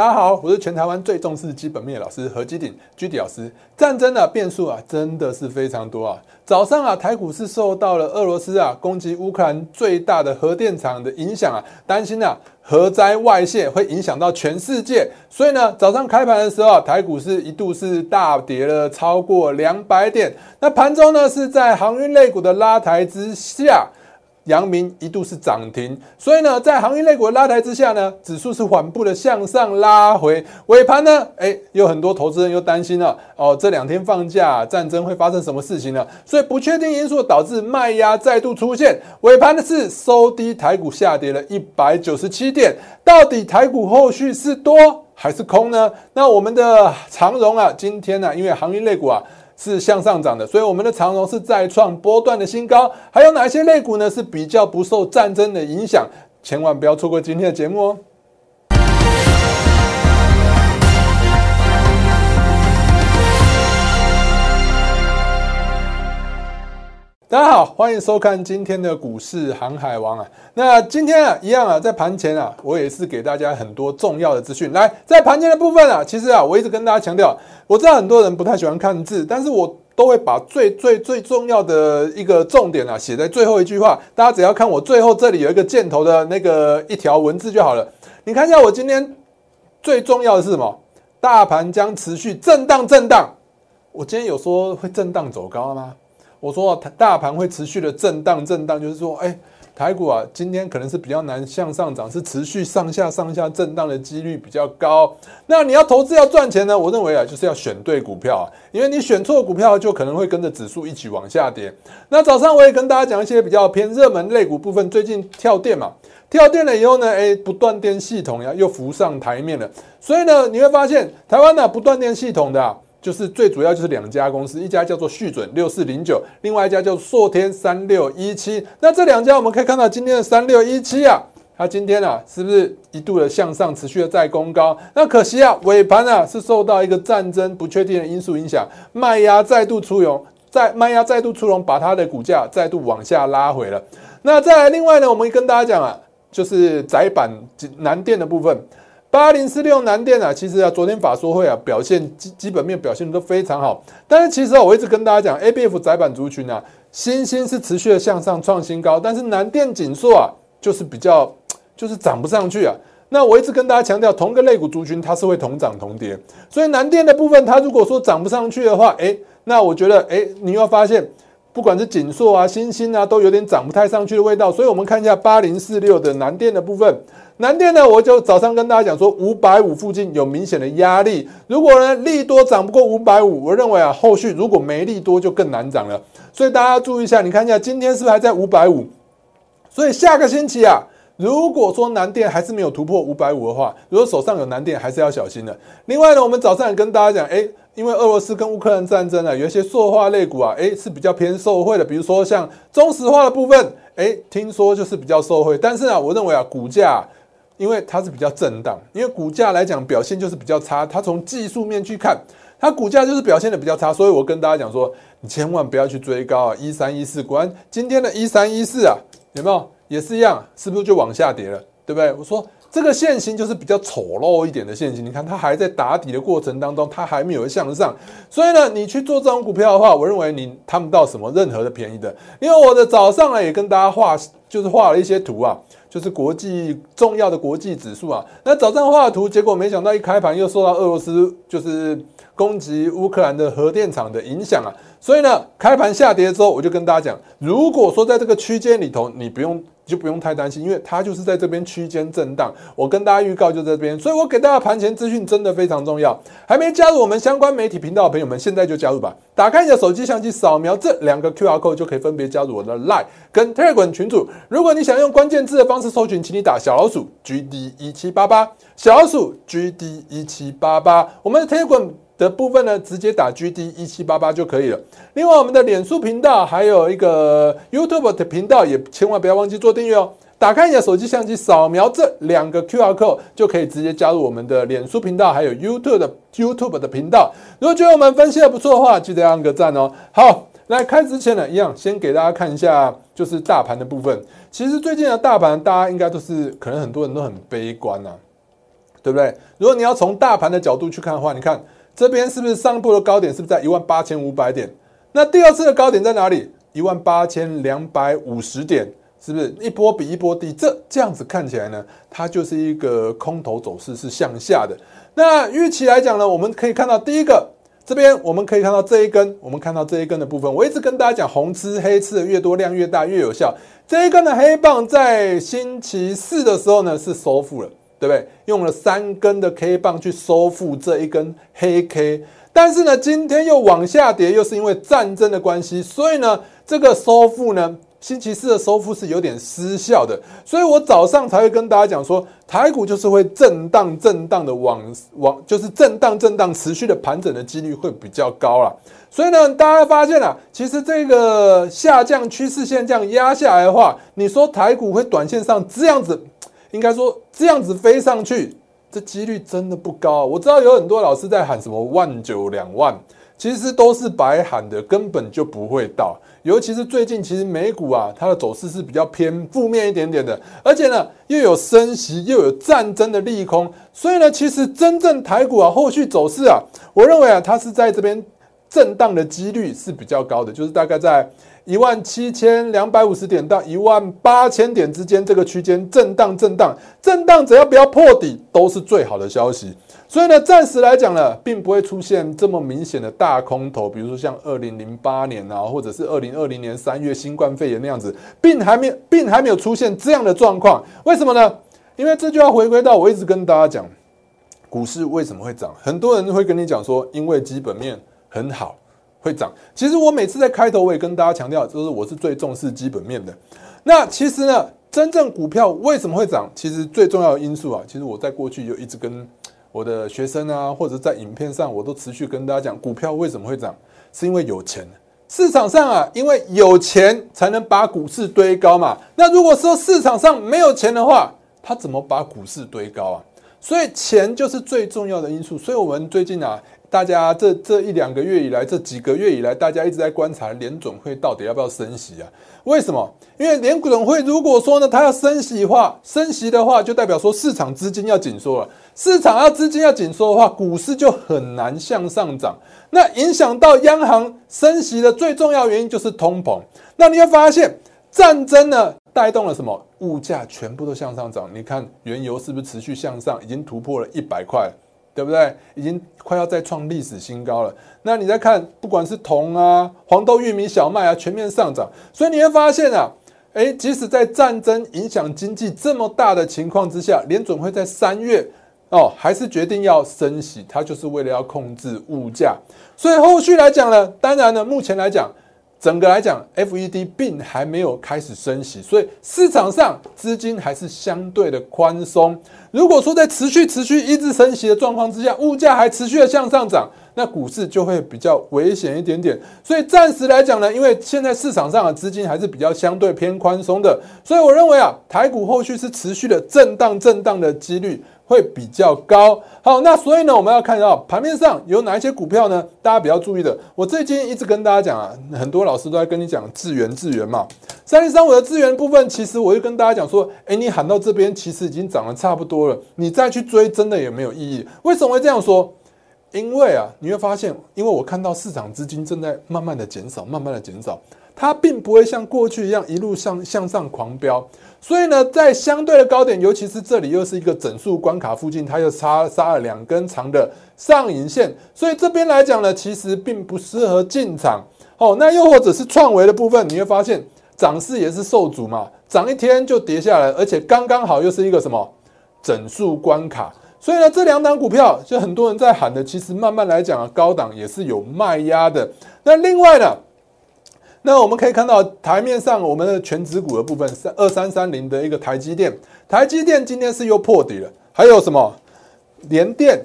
大家好，我是全台湾最重视基本面的老师何基鼎居迪老师。战争的变数啊，真的是非常多啊。早上啊，台股是受到了俄罗斯啊攻击乌克兰最大的核电厂的影响啊，担心啊核灾外泄会影响到全世界，所以呢，早上开盘的时候啊，台股是一度是大跌了超过两百点。那盘中呢，是在航运类股的拉抬之下。阳明一度是涨停，所以呢，在航运类股的拉抬之下呢，指数是缓步的向上拉回。尾盘呢，哎，有很多投资人又担心了哦，这两天放假，战争会发生什么事情呢？所以不确定因素导致卖压再度出现。尾盘的是收低，台股下跌了一百九十七点。到底台股后续是多还是空呢？那我们的长荣啊，今天呢，因为航运类股啊。是向上涨的，所以我们的长荣是再创波段的新高。还有哪些类股呢？是比较不受战争的影响？千万不要错过今天的节目哦。大家好，欢迎收看今天的股市航海王啊。那今天啊，一样啊，在盘前啊，我也是给大家很多重要的资讯。来，在盘前的部分啊，其实啊，我一直跟大家强调，我知道很多人不太喜欢看字，但是我都会把最最最重要的一个重点啊，写在最后一句话。大家只要看我最后这里有一个箭头的那个一条文字就好了。你看一下，我今天最重要的是什么？大盘将持续震荡震荡。我今天有说会震荡走高了吗？我说大盘会持续的震荡震荡，就是说，哎，台股啊，今天可能是比较难向上涨，是持续上下上下震荡的几率比较高。那你要投资要赚钱呢？我认为啊，就是要选对股票啊，因为你选错股票，就可能会跟着指数一起往下跌。那早上我也跟大家讲一些比较偏热门类股部分，最近跳电嘛，跳电了以后呢，哎，不断电系统呀又浮上台面了，所以呢，你会发现台湾的不断电系统的。就是最主要就是两家公司，一家叫做旭准六四零九，另外一家叫硕天三六一七。那这两家我们可以看到今天的三六一七啊，它今天啊是不是一度的向上持续的在攻高？那可惜啊尾盘啊是受到一个战争不确定的因素影响，卖压再度出笼，在卖压再度出笼，把它的股价再度往下拉回了。那再来另外呢，我们跟大家讲啊，就是窄板南电的部分。八零四六南电啊，其实啊，昨天法说会啊，表现基基本面表现的都非常好。但是其实啊，我一直跟大家讲，A B F 窄板族群啊，新兴是持续的向上创新高，但是南电紧缩啊，就是比较就是涨不上去啊。那我一直跟大家强调，同个类股族群它是会同涨同跌，所以南电的部分它如果说涨不上去的话，哎，那我觉得哎，你要发现。不管是锦硕啊、星星啊，都有点涨不太上去的味道，所以我们看一下八零四六的南电的部分。南电呢，我就早上跟大家讲说，五百五附近有明显的压力。如果呢利多涨不过五百五，我认为啊，后续如果没利多就更难涨了。所以大家注意一下，你看一下今天是不是还在五百五？所以下个星期啊。如果说南电还是没有突破五百五的话，如果手上有南电，还是要小心的。另外呢，我们早上也跟大家讲，哎，因为俄罗斯跟乌克兰战争啊，有一些塑化类股啊，哎，是比较偏受惠的。比如说像中石化的部分，哎，听说就是比较受惠。但是啊，我认为啊，股价因为它是比较震荡，因为股价来讲表现就是比较差。它从技术面去看，它股价就是表现的比较差。所以我跟大家讲说，你千万不要去追高啊，一三一四，果然今天的一三一四啊，有没有？也是一样，是不是就往下跌了，对不对？我说这个线型就是比较丑陋一点的线型，你看它还在打底的过程当中，它还没有向上，所以呢，你去做这种股票的话，我认为你贪不到什么任何的便宜的。因为我的早上呢也跟大家画，就是画了一些图啊，就是国际重要的国际指数啊。那早上画的图，结果没想到一开盘又受到俄罗斯就是攻击乌克兰的核电厂的影响啊，所以呢，开盘下跌之后，我就跟大家讲，如果说在这个区间里头，你不用。就不用太担心，因为它就是在这边区间震荡。我跟大家预告就在这边，所以我给大家盘前资讯真的非常重要。还没加入我们相关媒体频道的朋友们，现在就加入吧！打开你的手机相机，扫描这两个 QR code 就可以分别加入我的 Line 跟 Telegram 群组。如果你想用关键字的方式搜寻，请你打小老鼠 GD 一七八八，小老鼠 GD 一七八八。我们的 Telegram。的部分呢，直接打 GD 一七八八就可以了。另外，我们的脸书频道还有一个 YouTube 的频道，也千万不要忘记做订阅哦。打开你的手机相机，扫描这两个 QR code，就可以直接加入我们的脸书频道，还有 YouTube 的 YouTube 的频道。如果觉得我们分析的不错的话，记得按个赞哦。好，来开之前呢，一样先给大家看一下，就是大盘的部分。其实最近的大盘，大家应该都是可能很多人都很悲观呐。对不对？如果你要从大盘的角度去看的话，你看这边是不是上部的高点是不是在一万八千五百点？那第二次的高点在哪里？一万八千两百五十点，是不是一波比一波低？这这样子看起来呢，它就是一个空头走势，是向下的。那预期来讲呢，我们可以看到第一个这边，我们可以看到这一根，我们看到这一根的部分，我一直跟大家讲，红吃黑吃的越多，量越大越有效。这一根的黑棒在星期四的时候呢是收复了，对不对？用了三根的 K 棒去收复这一根黑 K，但是呢，今天又往下跌，又是因为战争的关系，所以呢。这个收复呢，星期四的收复是有点失效的，所以我早上才会跟大家讲说，台股就是会震荡震荡的往往，就是震荡震荡持续的盘整的几率会比较高了。所以呢，大家发现啊，其实这个下降趋势线这样压下来的话，你说台股会短线上这样子，应该说这样子飞上去，这几率真的不高。我知道有很多老师在喊什么万九两万。其实都是白喊的，根本就不会到。尤其是最近，其实美股啊，它的走势是比较偏负面一点点的，而且呢，又有升息，又有战争的利空，所以呢，其实真正台股啊，后续走势啊，我认为啊，它是在这边震荡的几率是比较高的，就是大概在。一万七千两百五十点到一万八千点之间这个区间震荡震荡震荡，只要不要破底都是最好的消息。所以呢，暂时来讲呢，并不会出现这么明显的大空头，比如说像二零零八年啊，或者是二零二零年三月新冠肺炎那样子，并还没并还没有出现这样的状况。为什么呢？因为这就要回归到我一直跟大家讲，股市为什么会涨？很多人会跟你讲说，因为基本面很好。会涨。其实我每次在开头我也跟大家强调，就是我是最重视基本面的。那其实呢，真正股票为什么会涨？其实最重要的因素啊，其实我在过去就一直跟我的学生啊，或者在影片上，我都持续跟大家讲，股票为什么会涨，是因为有钱。市场上啊，因为有钱才能把股市堆高嘛。那如果说市场上没有钱的话，他怎么把股市堆高啊？所以钱就是最重要的因素。所以我们最近啊。大家这这一两个月以来，这几个月以来，大家一直在观察联总会到底要不要升息啊？为什么？因为联总会如果说呢，它要升息的话，升息的话就代表说市场资金要紧缩了。市场要资金要紧缩的话，股市就很难向上涨。那影响到央行升息的最重要原因就是通膨。那你会发现，战争呢带动了什么？物价全部都向上涨。你看原油是不是持续向上，已经突破了一百块？对不对？已经快要再创历史新高了。那你再看，不管是铜啊、黄豆、玉米、小麦啊，全面上涨。所以你会发现啊，诶，即使在战争影响经济这么大的情况之下，联准会在三月哦，还是决定要升息，它就是为了要控制物价。所以后续来讲呢，当然呢，目前来讲。整个来讲，FED 并还没有开始升息，所以市场上资金还是相对的宽松。如果说在持续持续一直升息的状况之下，物价还持续的向上涨，那股市就会比较危险一点点。所以暂时来讲呢，因为现在市场上的资金还是比较相对偏宽松的，所以我认为啊，台股后续是持续的震荡震荡的几率。会比较高。好，那所以呢，我们要看到盘面上有哪一些股票呢？大家比较注意的。我最近一直跟大家讲啊，很多老师都在跟你讲资源，资源嘛。三零三五的资源部分，其实我就跟大家讲说，哎，你喊到这边，其实已经涨得差不多了，你再去追，真的也没有意义。为什么会这样说？因为啊，你会发现，因为我看到市场资金正在慢慢的减少，慢慢的减少。它并不会像过去一样一路向向上狂飙，所以呢，在相对的高点，尤其是这里又是一个整数关卡附近，它又插杀了两根长的上影线，所以这边来讲呢，其实并不适合进场。哦，那又或者是创维的部分，你会发现涨势也是受阻嘛，涨一天就跌下来，而且刚刚好又是一个什么整数关卡，所以呢，这两档股票就很多人在喊的，其实慢慢来讲啊，高档也是有卖压的。那另外呢？那我们可以看到台面上我们的全指股的部分是二三三零的一个台积电，台积电今天是又破底了。还有什么联电？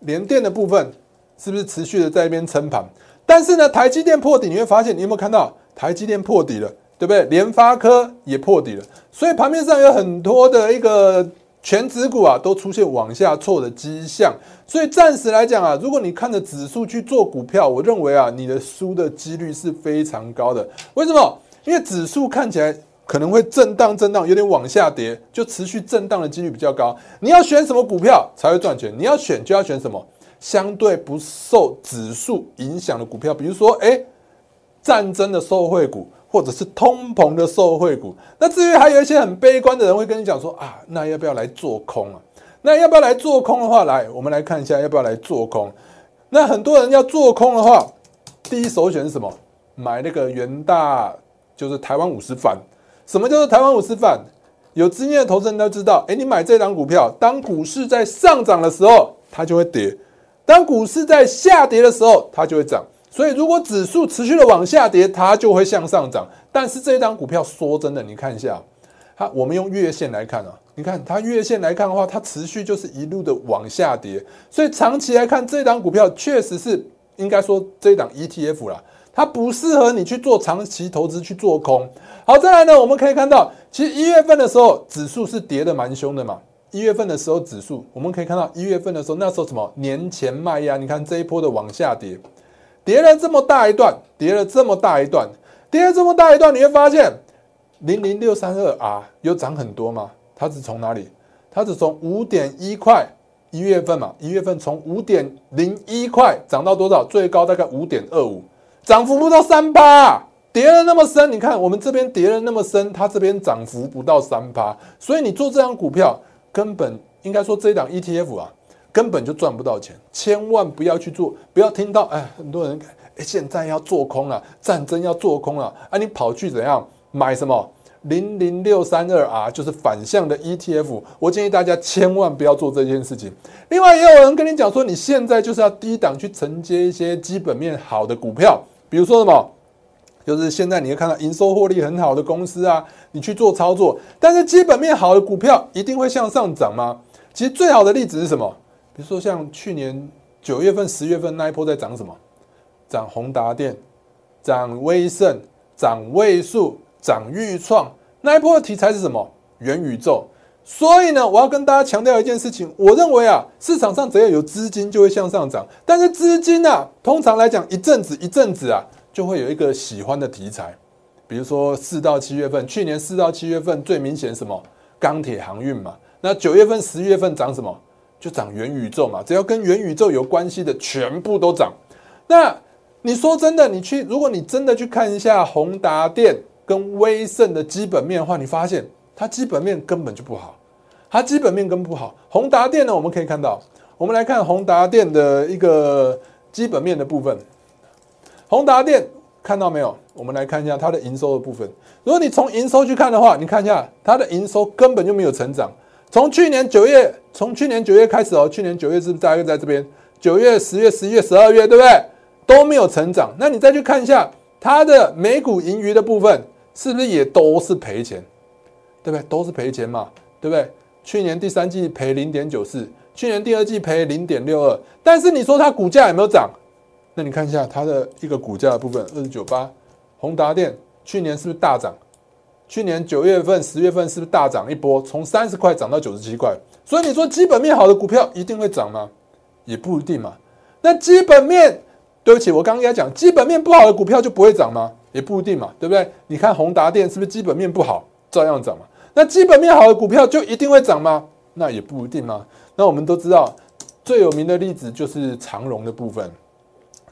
联电的部分是不是持续的在一边撑盘？但是呢，台积电破底，你会发现你有没有看到台积电破底了，对不对？联发科也破底了，所以盘面上有很多的一个。全指股啊都出现往下挫的迹象，所以暂时来讲啊，如果你看着指数去做股票，我认为啊，你的输的几率是非常高的。为什么？因为指数看起来可能会震荡震荡，有点往下跌，就持续震荡的几率比较高。你要选什么股票才会赚钱？你要选就要选什么相对不受指数影响的股票，比如说，哎，战争的受惠股，或者是通膨的受惠股。那至于还有一些很悲观的人会跟你讲说啊，那要不要来做空啊？那要不要来做空的话，来，我们来看一下要不要来做空。那很多人要做空的话，第一首选是什么？买那个元大，就是台湾五十反。什么叫做台湾五十反？有经验的投资人都知道，哎，你买这档股票，当股市在上涨的时候，它就会跌；当股市在下跌的时候，它就会涨。所以，如果指数持续的往下跌，它就会向上涨。但是这一档股票，说真的，你看一下，它我们用月线来看啊，你看它月线来看的话，它持续就是一路的往下跌。所以长期来看，这档股票确实是应该说这一档 ETF 啦。它不适合你去做长期投资去做空。好，再来呢，我们可以看到，其实一月份的时候指数是跌的蛮凶的嘛。一月份的时候指数，我们可以看到一月份的时候，那时候什么年前卖压？你看这一波的往下跌，跌了这么大一段，跌了这么大一段，跌了这么大一段，你会发现零零六三二 R 有涨很多吗？它是从哪里？它是从五点一块一月份嘛，一月份从五点零一块涨到多少？最高大概五点二五。涨幅不到三八，跌了那么深，你看我们这边跌了那么深，它这边涨幅不到三趴，所以你做这张股票根本应该说这一档 ETF 啊，根本就赚不到钱，千万不要去做，不要听到哎，很多人现在要做空了，战争要做空了，啊你跑去怎样买什么零零六三二 R 就是反向的 ETF，我建议大家千万不要做这件事情。另外也有人跟你讲说，你现在就是要低档去承接一些基本面好的股票。比如说什么，就是现在你会看到营收获利很好的公司啊，你去做操作，但是基本面好的股票一定会向上涨吗？其实最好的例子是什么？比如说像去年九月份、十月份那一波在涨什么？涨宏达电、涨威盛、涨位数、涨预创，那一波的题材是什么？元宇宙。所以呢，我要跟大家强调一件事情，我认为啊，市场上只要有资金就会向上涨，但是资金啊，通常来讲一阵子一阵子啊，就会有一个喜欢的题材，比如说四到七月份，去年四到七月份最明显什么钢铁航运嘛，那九月份十月份涨什么就涨元宇宙嘛，只要跟元宇宙有关系的全部都涨。那你说真的，你去如果你真的去看一下宏达电跟威盛的基本面的话，你发现。它基本面根本就不好，它基本面根本不好。宏达电呢，我们可以看到，我们来看宏达电的一个基本面的部分。宏达电看到没有？我们来看一下它的营收的部分。如果你从营收去看的话，你看一下它的营收根本就没有成长。从去年九月，从去年九月开始哦，去年九月是不是大概在这边？九月、十月、十一月、十二月，对不对？都没有成长。那你再去看一下它的每股盈余的部分，是不是也都是赔钱？对不对？都是赔钱嘛，对不对？去年第三季赔零点九四，去年第二季赔零点六二。但是你说它股价有没有涨？那你看一下它的一个股价的部分，二十九八，宏达电去年是不是大涨？去年九月份、十月份是不是大涨一波，从三十块涨到九十七块？所以你说基本面好的股票一定会涨吗？也不一定嘛。那基本面，对不起，我刚刚讲基本面不好的股票就不会涨吗？也不一定嘛，对不对？你看宏达电是不是基本面不好，照样涨嘛？那基本面好的股票就一定会涨吗？那也不一定嘛？那我们都知道，最有名的例子就是长荣的部分。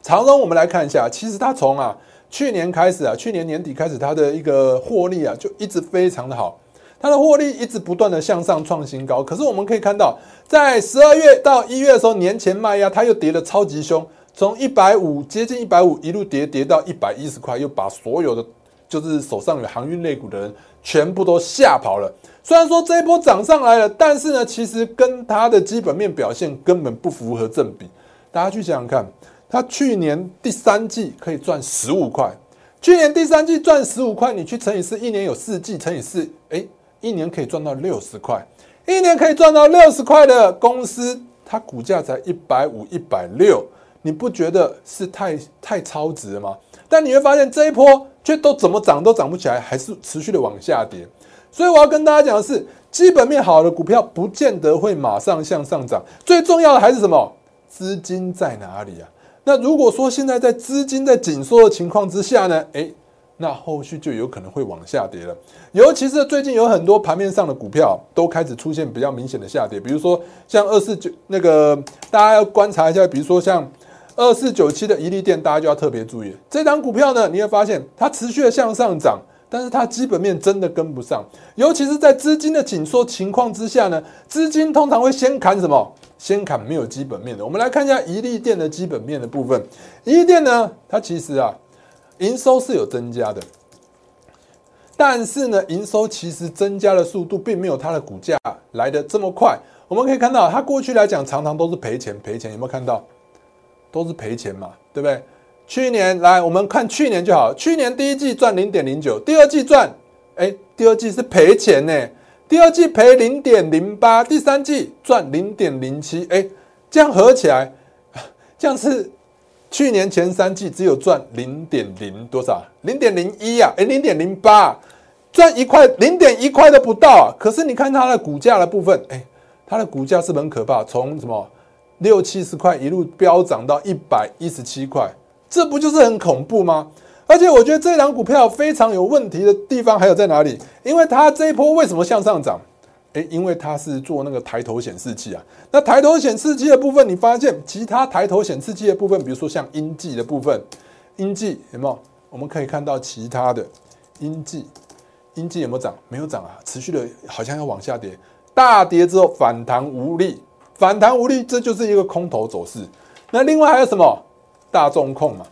长荣，我们来看一下，其实它从啊去年开始啊，去年年底开始，它的一个获利啊就一直非常的好，它的获利一直不断的向上创新高。可是我们可以看到，在十二月到一月的时候，年前卖压它又跌得超级凶，从一百五接近一百五一路跌跌到一百一十块，又把所有的就是手上有航运类股的人。全部都吓跑了。虽然说这一波涨上来了，但是呢，其实跟它的基本面表现根本不符合正比。大家去想想看，它去年第三季可以赚十五块，去年第三季赚十五块，你去乘以四，一年有四季，乘以四，哎，一年可以赚到六十块。一年可以赚到六十块的公司，它股价才一百五、一百六，你不觉得是太太超值了吗？但你会发现这一波。却都怎么涨都涨不起来，还是持续的往下跌。所以我要跟大家讲的是，基本面好的股票不见得会马上向上涨。最重要的还是什么？资金在哪里啊？那如果说现在在资金在紧缩的情况之下呢？诶，那后续就有可能会往下跌了。尤其是最近有很多盘面上的股票都开始出现比较明显的下跌，比如说像二四九那个，大家要观察一下，比如说像二四九七的一利电，大家就要特别注意这档股票呢，你会发现它持续的向上涨。但是它基本面真的跟不上，尤其是在资金的紧缩情况之下呢，资金通常会先砍什么？先砍没有基本面的。我们来看一下宜利店的基本面的部分。宜利店呢，它其实啊，营收是有增加的，但是呢，营收其实增加的速度并没有它的股价来的这么快。我们可以看到，它过去来讲常常都是赔钱赔钱，有没有看到？都是赔钱嘛，对不对？去年来，我们看去年就好。去年第一季赚零点零九，第二季赚，哎，第二季是赔钱呢。第二季赔零点零八，第三季赚零点零七，哎，这样合起来，这样是去年前三季只有赚零点零多少？零点零一呀，哎，零点零八，赚一块，零点一块都不到啊。可是你看它的股价的部分，哎，它的股价是很可怕，从什么六七十块一路飙涨到一百一十七块。这不就是很恐怖吗？而且我觉得这档股票非常有问题的地方还有在哪里？因为它这一波为什么向上涨？诶，因为它是做那个抬头显示器啊。那抬头显示器的部分，你发现其他抬头显示器的部分，比如说像英记的部分，英记有没有？我们可以看到其他的英记，英记有没有涨？没有涨啊，持续的好像要往下跌，大跌之后反弹无力，反弹无力，这就是一个空头走势。那另外还有什么？大众控嘛，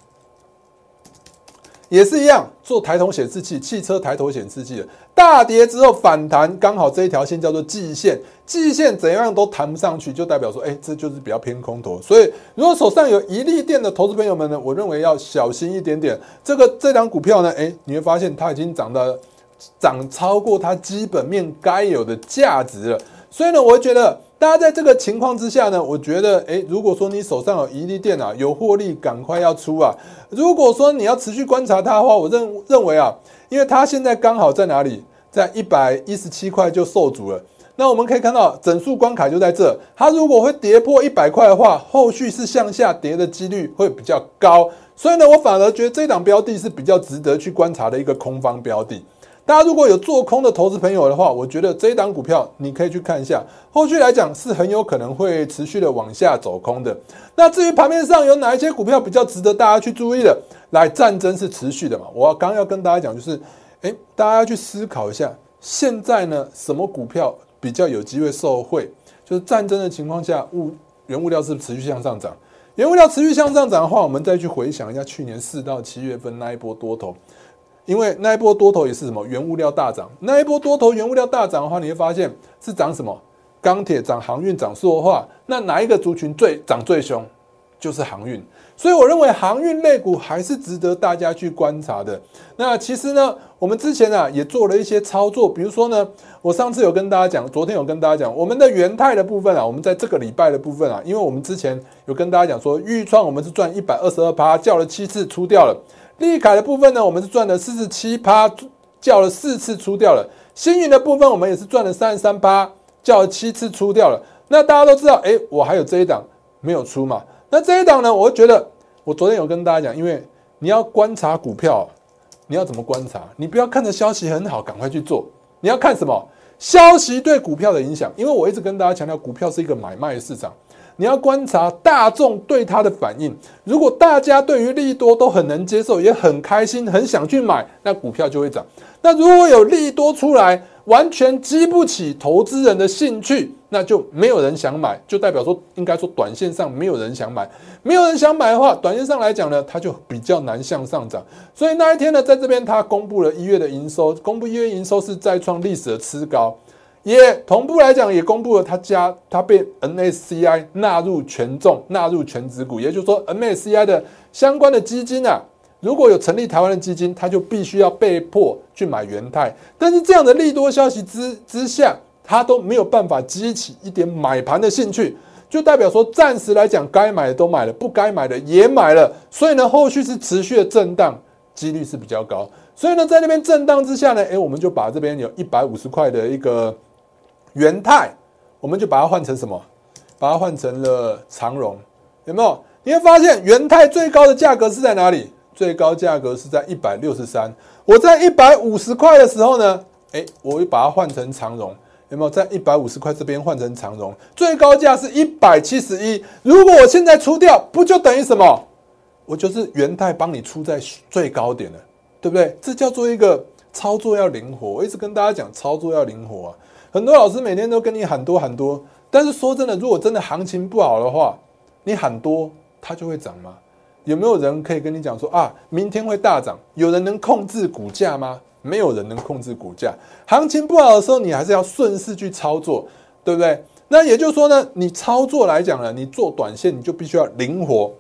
也是一样做抬头显示器，汽车抬头显示器的大跌之后反弹，刚好这一条线叫做季线，季线怎样都弹不上去，就代表说，哎，这就是比较偏空头。所以，如果手上有一利电的投资朋友们呢，我认为要小心一点点。这个这张股票呢，哎，你会发现它已经涨到涨超过它基本面该有的价值了。所以呢，我觉得。大家在这个情况之下呢，我觉得，诶，如果说你手上有一粒电脑有获利，赶快要出啊！如果说你要持续观察它的话，我认认为啊，因为它现在刚好在哪里，在一百一十七块就受阻了。那我们可以看到整数关卡就在这，它如果会跌破一百块的话，后续是向下跌的几率会比较高。所以呢，我反而觉得这档标的是比较值得去观察的一个空方标的。大家如果有做空的投资朋友的话，我觉得这一档股票你可以去看一下，后续来讲是很有可能会持续的往下走空的。那至于盘面上有哪一些股票比较值得大家去注意的，来战争是持续的嘛？我刚要跟大家讲就是，诶，大家要去思考一下，现在呢什么股票比较有机会受惠？就是战争的情况下，物原物料是持续向上涨，原物料持续向上涨的话，我们再去回想一下去年四到七月份那一波多头。因为那一波多头也是什么原物料大涨，那一波多头原物料大涨的话，你会发现是涨什么？钢铁涨，航运涨，塑化。那哪一个族群最涨最凶？就是航运。所以我认为航运类股还是值得大家去观察的。那其实呢，我们之前啊也做了一些操作，比如说呢，我上次有跟大家讲，昨天有跟大家讲，我们的元泰的部分啊，我们在这个礼拜的部分啊，因为我们之前有跟大家讲说，预创我们是赚一百二十二趴，叫了七次出掉了。利凯的部分呢，我们是赚了四十七趴，叫了四次出掉了。星云的部分，我们也是赚了三十三趴，叫了七次出掉了。那大家都知道，哎，我还有这一档没有出嘛？那这一档呢，我觉得我昨天有跟大家讲，因为你要观察股票，你要怎么观察？你不要看着消息很好，赶快去做。你要看什么？消息对股票的影响。因为我一直跟大家强调，股票是一个买卖市场。你要观察大众对它的反应，如果大家对于利多都很能接受，也很开心，很想去买，那股票就会涨。那如果有利多出来，完全激不起投资人的兴趣，那就没有人想买，就代表说，应该说短线上没有人想买，没有人想买的话，短线上来讲呢，它就比较难向上涨。所以那一天呢，在这边它公布了一月的营收，公布一月营收是再创历史的次高。也同步来讲，也公布了他家他被 NSCI 纳入权重、纳入全指股，也就是说 NSCI 的相关的基金啊，如果有成立台湾的基金，他就必须要被迫去买元泰。但是这样的利多消息之之下，他都没有办法激起一点买盘的兴趣，就代表说暂时来讲，该买的都买了，不该买的也买了，所以呢，后续是持续的震荡，几率是比较高。所以呢，在那边震荡之下呢，诶，我们就把这边有一百五十块的一个。元泰，我们就把它换成什么？把它换成了长荣，有没有？你会发现元泰最高的价格是在哪里？最高价格是在一百六十三。我在一百五十块的时候呢，哎，我会把它换成长荣，有没有在一百五十块这边换成长荣？最高价是一百七十一。如果我现在出掉，不就等于什么？我就是元泰帮你出在最高点了，对不对？这叫做一个操作要灵活。我一直跟大家讲，操作要灵活啊。很多老师每天都跟你喊多喊多，但是说真的，如果真的行情不好的话，你喊多它就会涨吗？有没有人可以跟你讲说啊，明天会大涨？有人能控制股价吗？没有人能控制股价。行情不好的时候，你还是要顺势去操作，对不对？那也就是说呢，你操作来讲呢，你做短线你就必须要灵活。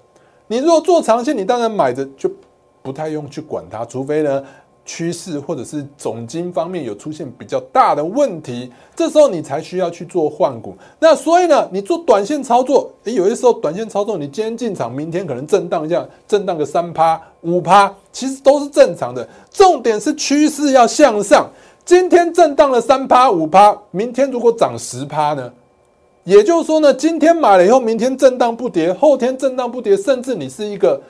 你如果做长线，你当然买着就不太用去管它，除非呢。趋势或者是总金方面有出现比较大的问题，这时候你才需要去做换股。那所以呢，你做短线操作，诶，有些时候短线操作，你今天进场，明天可能震荡一下，震荡个三趴五趴，其实都是正常的。重点是趋势要向上。今天震荡了三趴五趴，明天如果涨十趴呢？也就是说呢，今天买了以后，明天震荡不跌，后天震荡不跌，甚至你是一个。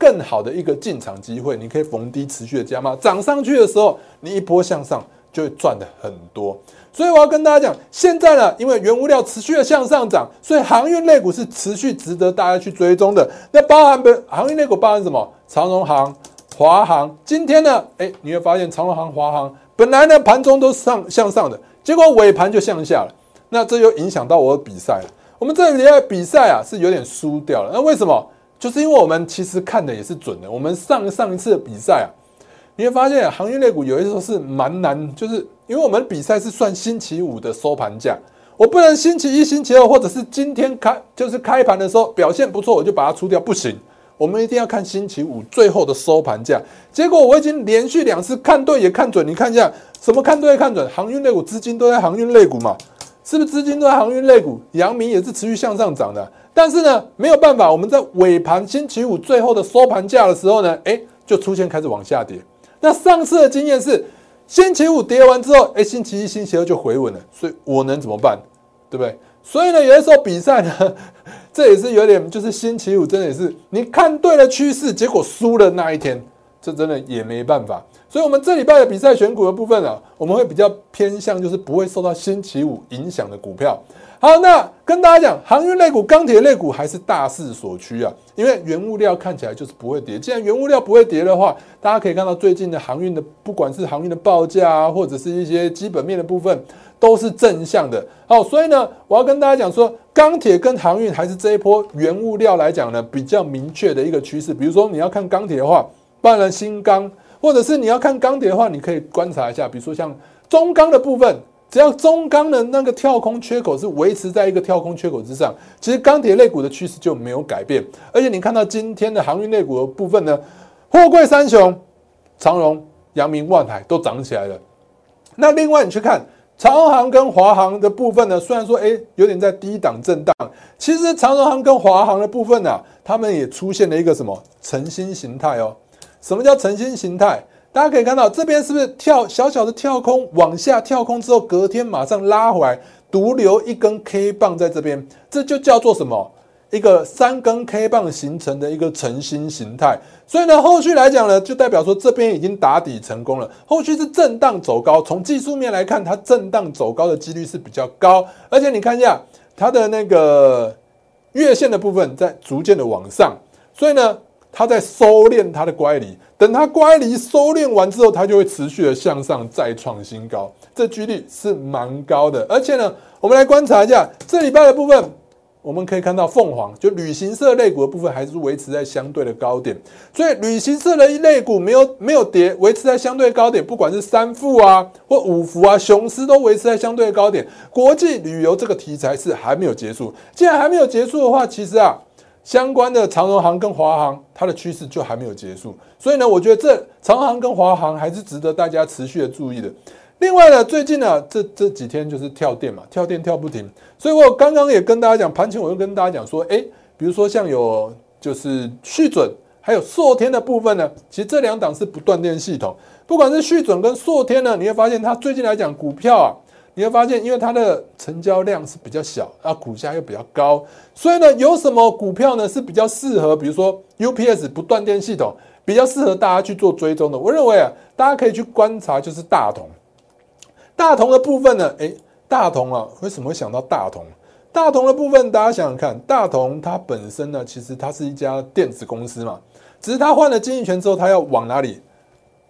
更好的一个进场机会，你可以逢低持续的加码，涨上去的时候，你一波向上就会赚的很多。所以我要跟大家讲，现在呢，因为原物料持续的向上涨，所以航运类股是持续值得大家去追踪的。那包含本航运类股包含什么？长荣航、华航。今天呢，哎，你会发现长荣航、华航本来呢盘中都上向上的，结果尾盘就向下了。那这又影响到我的比赛了。我们这里的比赛啊是有点输掉了。那为什么？就是因为我们其实看的也是准的。我们上上一次的比赛啊，你会发现行业类股有些时候是蛮难，就是因为我们比赛是算星期五的收盘价，我不能星期一、星期二或者是今天开就是开盘的时候表现不错，我就把它出掉，不行。我们一定要看星期五最后的收盘价。结果我已经连续两次看对也看准，你看一下什么看对看准？航运类股资金都在航运类股嘛，是不是资金都在航运类股？阳明也是持续向上涨的。但是呢，没有办法，我们在尾盘星期五最后的收盘价的时候呢，哎，就出现开始往下跌。那上次的经验是，星期五跌完之后，哎，星期一、星期二就回稳了。所以我能怎么办？对不对？所以呢，有的时候比赛呢，这也是有点，就是星期五真的也是你看对了趋势，结果输了那一天，这真的也没办法。所以，我们这礼拜的比赛选股的部分啊，我们会比较偏向，就是不会受到星期五影响的股票。好，那跟大家讲，航运类股、钢铁类股还是大势所趋啊，因为原物料看起来就是不会跌。既然原物料不会跌的话，大家可以看到最近的航运的，不管是航运的报价啊，或者是一些基本面的部分，都是正向的。好，所以呢，我要跟大家讲说，钢铁跟航运还是这一波原物料来讲呢，比较明确的一个趋势。比如说你要看钢铁的话，包含新钢，或者是你要看钢铁的话，你可以观察一下，比如说像中钢的部分。只要中钢的那个跳空缺口是维持在一个跳空缺口之上，其实钢铁类股的趋势就没有改变。而且你看到今天的航运类股的部分呢，货柜三雄、长荣、阳明、万海都涨起来了。那另外你去看长航跟华航的部分呢，虽然说哎有点在低档震荡，其实长荣航跟华航的部分呢，他们也出现了一个什么晨星形态哦？什么叫晨星形态？大家可以看到，这边是不是跳小小的跳空往下跳空之后，隔天马上拉回来，独留一根 K 棒在这边，这就叫做什么？一个三根 K 棒形成的一个晨星形态。所以呢，后续来讲呢，就代表说这边已经打底成功了，后续是震荡走高。从技术面来看，它震荡走高的几率是比较高，而且你看一下它的那个月线的部分在逐渐的往上，所以呢。它在收敛它的乖离，等它乖离收敛完之后，它就会持续的向上再创新高，这几率是蛮高的。而且呢，我们来观察一下这礼拜的部分，我们可以看到凤凰就旅行社类股的部分还是维持在相对的高点，所以旅行社的一类股没有没有跌，维持在相对高点，不管是三富啊或五福啊、雄狮都维持在相对的高点。国际旅游这个题材是还没有结束，既然还没有结束的话，其实啊。相关的长荣航跟华航，它的趋势就还没有结束，所以呢，我觉得这长航跟华航还是值得大家持续的注意的。另外呢，最近呢，这这几天就是跳电嘛，跳电跳不停，所以我刚刚也跟大家讲盘前，我又跟大家讲说，哎，比如说像有就是续准，还有硕天的部分呢，其实这两档是不断电系统，不管是续准跟硕天呢，你会发现它最近来讲股票啊。你会发现，因为它的成交量是比较小，啊，股价又比较高，所以呢，有什么股票呢是比较适合？比如说 UPS 不断电系统，比较适合大家去做追踪的。我认为啊，大家可以去观察，就是大同。大同的部分呢，诶，大同啊，为什么会想到大同？大同的部分，大家想想看，大同它本身呢，其实它是一家电子公司嘛，只是它换了经营权之后，它要往哪里？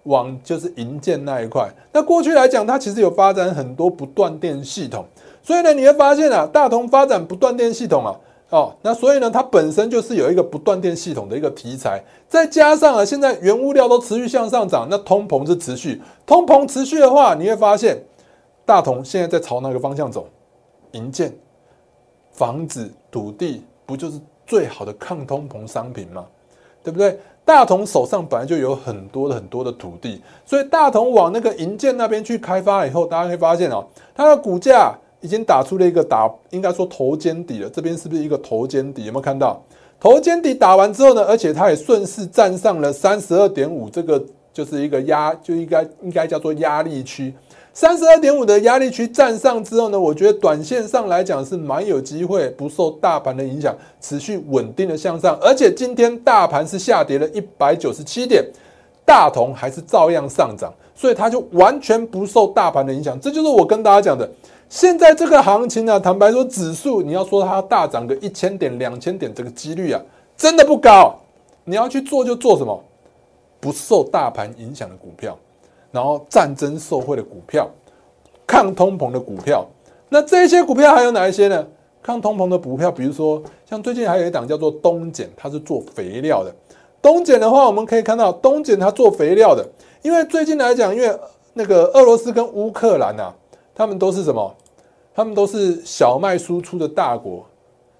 往就是银建那一块。那过去来讲，它其实有发展很多不断电系统，所以呢，你会发现啊，大同发展不断电系统啊，哦，那所以呢，它本身就是有一个不断电系统的一个题材，再加上啊，现在原物料都持续向上涨，那通膨是持续，通膨持续的话，你会发现大同现在在朝哪个方向走？银建。房子、土地不就是最好的抗通膨商品吗？对不对？大同手上本来就有很多的很多的土地，所以大同往那个银建那边去开发以后，大家会发现哦，它的股价已经打出了一个打，应该说头肩底了。这边是不是一个头肩底？有没有看到头肩底打完之后呢？而且它也顺势站上了三十二点五，这个就是一个压，就应该应该叫做压力区。三十二点五的压力区站上之后呢，我觉得短线上来讲是蛮有机会，不受大盘的影响，持续稳定的向上。而且今天大盘是下跌了一百九十七点，大同还是照样上涨，所以它就完全不受大盘的影响。这就是我跟大家讲的，现在这个行情呢，坦白说，指数你要说它大涨个一千点、两千点，这个几率啊，真的不高。你要去做就做什么，不受大盘影响的股票。然后战争受惠的股票，抗通膨的股票，那这些股票还有哪一些呢？抗通膨的股票，比如说像最近还有一档叫做东碱，它是做肥料的。东碱的话，我们可以看到东碱它做肥料的，因为最近来讲，因为那个俄罗斯跟乌克兰呐，他们都是什么？他们都是小麦输出的大国。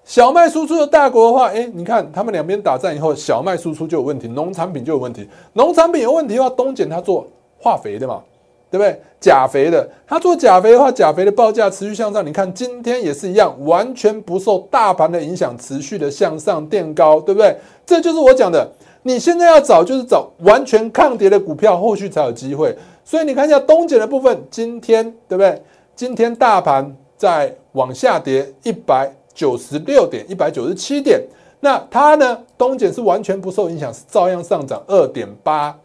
小麦输出的大国的话，哎，你看他们两边打战以后，小麦输出就有问题，农产品就有问题。农产品有问题的话，东碱它做。化肥的嘛，对不对？钾肥的，它做钾肥的话，钾肥的报价持续向上。你看今天也是一样，完全不受大盘的影响，持续的向上垫高，对不对？这就是我讲的，你现在要找就是找完全抗跌的股票，后续才有机会。所以你看一下东碱的部分，今天对不对？今天大盘在往下跌一百九十六点，一百九十七点，那它呢？东碱是完全不受影响，是照样上涨二点八，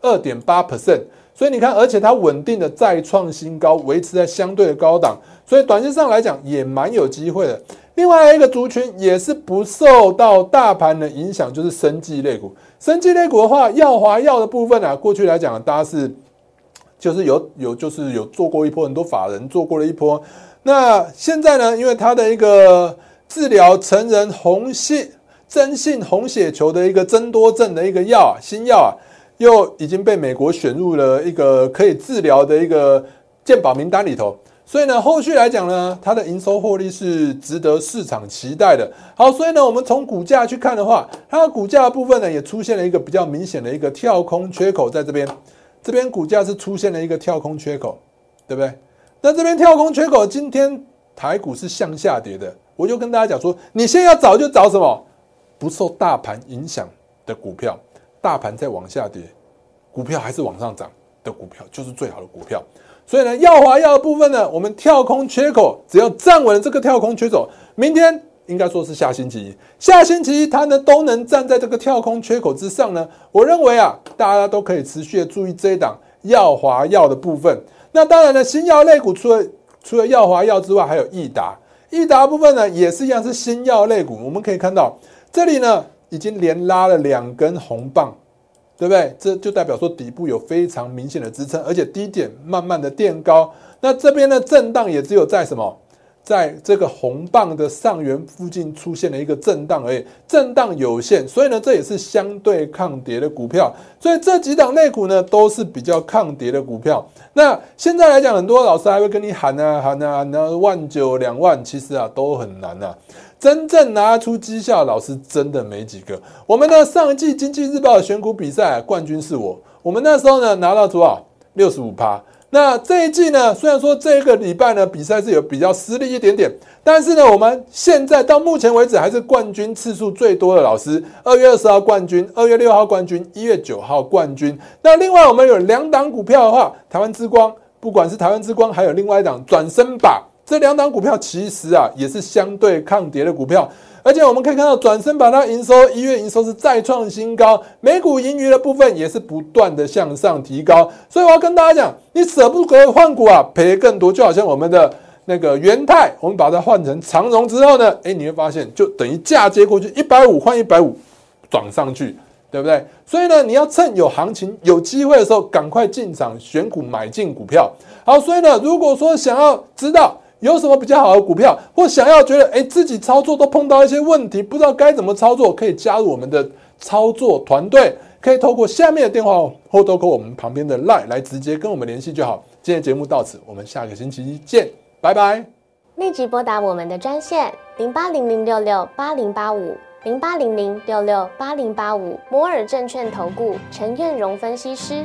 二点八 percent。所以你看，而且它稳定的再创新高，维持在相对的高档，所以短线上来讲也蛮有机会的。另外一个族群也是不受到大盘的影响，就是生技类股。生技类股的话，药华药的部分啊，过去来讲大家是就是有有就是有做过一波，很多法人做过了一波。那现在呢，因为它的一个治疗成人红血真性红血球的一个增多症的一个药啊，新药啊。又已经被美国选入了一个可以治疗的一个健保名单里头，所以呢，后续来讲呢，它的营收获利是值得市场期待的。好，所以呢，我们从股价去看的话，它的股价部分呢，也出现了一个比较明显的一个跳空缺口在这边，这边股价是出现了一个跳空缺口，对不对？那这边跳空缺口，今天台股是向下跌的，我就跟大家讲说，你现在要找就找什么不受大盘影响的股票。大盘在往下跌，股票还是往上涨的股票就是最好的股票。所以呢，耀华药的部分呢，我们跳空缺口只要站稳了这个跳空缺口，明天应该说是下星期一，下星期一它呢都能站在这个跳空缺口之上呢。我认为啊，大家都可以持续的注意这一档耀华药的部分。那当然呢，新药类股除了除了耀华药之外，还有益达，益达部分呢也是一样是新药类股。我们可以看到这里呢。已经连拉了两根红棒，对不对？这就代表说底部有非常明显的支撑，而且低点慢慢的垫高。那这边的震荡也只有在什么，在这个红棒的上缘附近出现了一个震荡而已，震荡有限。所以呢，这也是相对抗跌的股票。所以这几档类股呢，都是比较抗跌的股票。那现在来讲，很多老师还会跟你喊啊喊啊喊啊，万九两万，其实啊都很难啊。真正拿出绩效老师真的没几个。我们的上一季经济日报的选股比赛冠军是我，我们那时候呢拿到多少？六十五趴。那这一季呢，虽然说这个礼拜呢比赛是有比较失利一点点，但是呢，我们现在到目前为止还是冠军次数最多的老师。二月二十号冠军，二月六号冠军，一月九号冠军。那另外我们有两档股票的话，台湾之光，不管是台湾之光，还有另外一档转身吧。这两档股票其实啊也是相对抗跌的股票。而且我们可以看到，转身把它营收一月营收是再创新高，每股盈余的部分也是不断的向上提高。所以我要跟大家讲，你舍不得换股啊，赔更多。就好像我们的那个元泰，我们把它换成长荣之后呢，哎，你会发现就等于嫁接过去一百五换一百五转上去，对不对？所以呢，你要趁有行情、有机会的时候，赶快进场选股买进股票。好，所以呢，如果说想要知道。有什么比较好的股票，或想要觉得哎自己操作都碰到一些问题，不知道该怎么操作，可以加入我们的操作团队，可以透过下面的电话或透过我们旁边的 LINE 来直接跟我们联系就好。今天节目到此，我们下个星期一见，拜拜。立即拨打我们的专线零八零零六六八零八五零八零零六六八零八五摩尔证券投顾陈彦荣分析师。